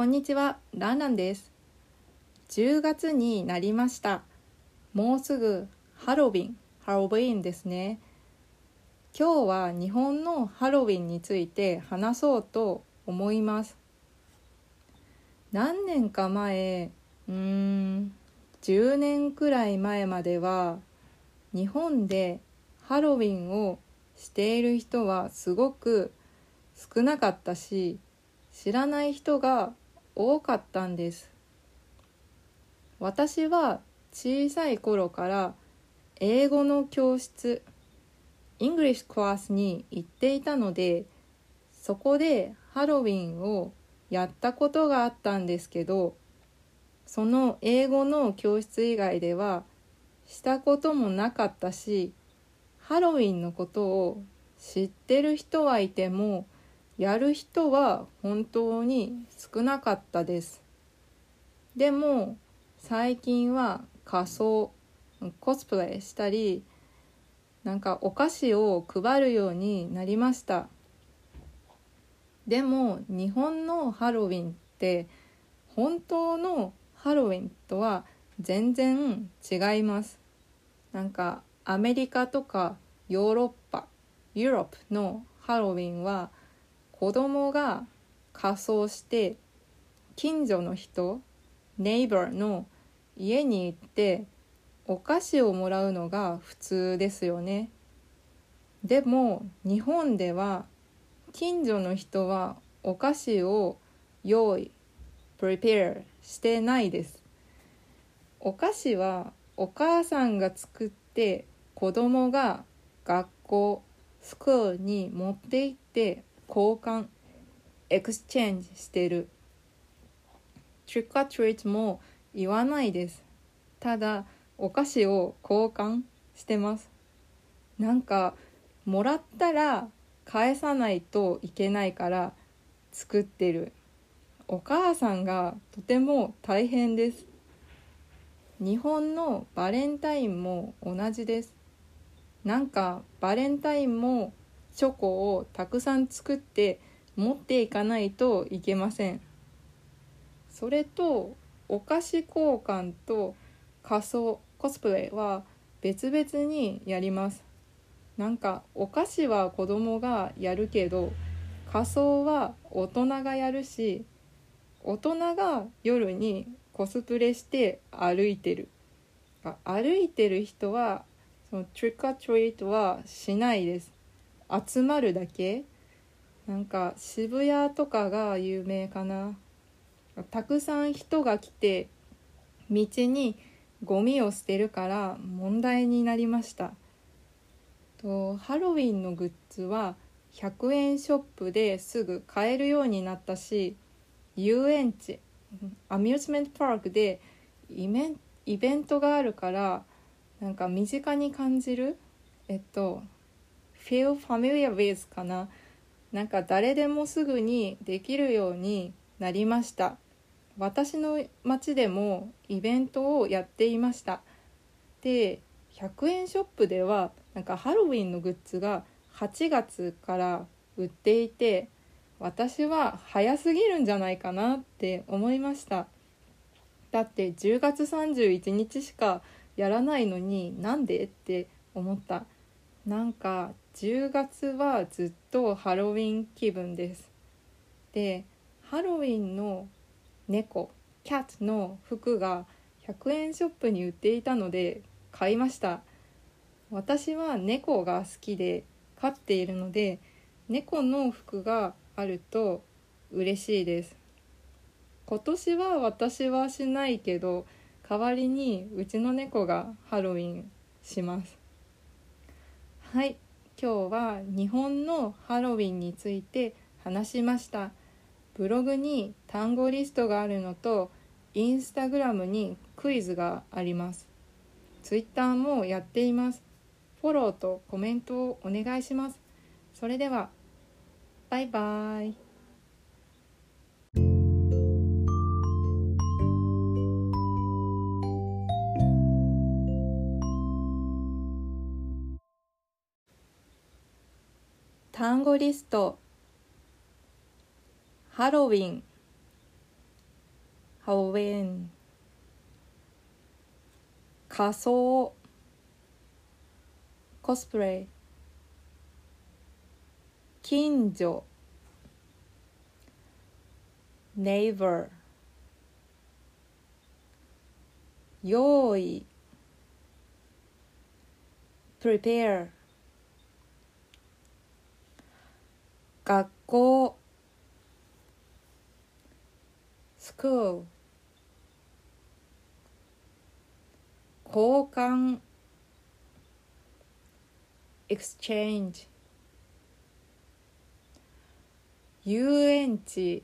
こんにちは、ランランです。10月になりました。もうすぐハロウィン、ハロウィンですね。今日は日本のハロウィンについて話そうと思います。何年か前、うーん、10年くらい前までは日本でハロウィンをしている人はすごく少なかったし知らない人が多かったんです。私は小さい頃から英語の教室 English クラスに行っていたのでそこでハロウィンをやったことがあったんですけどその英語の教室以外ではしたこともなかったしハロウィンのことを知ってる人はいてもやる人は本当に少なかったです。でも最近は仮装コスプレしたりなんかお菓子を配るようになりました。でも日本のハロウィンって本当のハロウィンとは全然違います。なんかアメリカとかヨーロッパユーロップのハロウィンは子供が仮装して近所の人ネイバーの家に行ってお菓子をもらうのが普通ですよね。でも日本では近所の人はお菓子を用意 prepare してないです。お菓子はお母さんが作って子供が学校 school に持って行って交換 exchange してる。 trick or treat も言わないです。ただお菓子を交換してます。なんかもらったら返さないといけないから作ってる。お母さんがとても大変です。日本のバレンタインも同じです。なんかバレンタインもチョコをたくさん作って持っていかないといけません。それとお菓子交換と仮装コスプレは別々にやります。なんかお菓子は子供がやるけど仮装は大人がやるし大人が夜にコスプレして歩いてる。歩いてる人はそのトリックアトリートはしないです。集まるだけ？なんか渋谷とかが有名かな？たくさん人が来て道にゴミを捨てるから問題になりました。とハロウィンのグッズは100円ショップですぐ買えるようになったし遊園地アミューズメントパークでイベントがあるからなんか身近に感じる？えっと feel familiar with かな。なんか誰でもすぐにできるようになりました。私の町でもイベントをやっていました。で100円ショップではなんかハロウィンのグッズが8月から売っていて私は早すぎるんじゃないかなって思いました。だって10月31日しかやらないのになんでって思った。なんか10月はずっとハロウィン気分です。でハロウィンの猫キャットの服が100円ショップに売っていたので買いました。私は猫が好きで飼っているので猫の服があると嬉しいです。今年は私はしないけど代わりにうちの猫がハロウィンします。はい。今日は日本のハロウィンについて話しました。ブログに単語リストがあるのとインスタグラムにクイズがあります。ツイッターもやっています。フォローとコメントをお願いします。それではバイバイ。単語リスト。ハロウィン。ハロウィン。仮装。コスプレ。近所。neighbor 用意。prepare 学校 school 交換 exchange 遊園地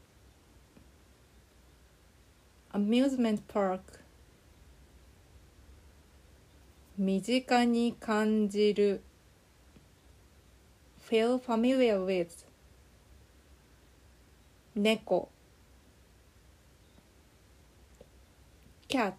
amusement park 身近に感じる feel familiar with 猫キャット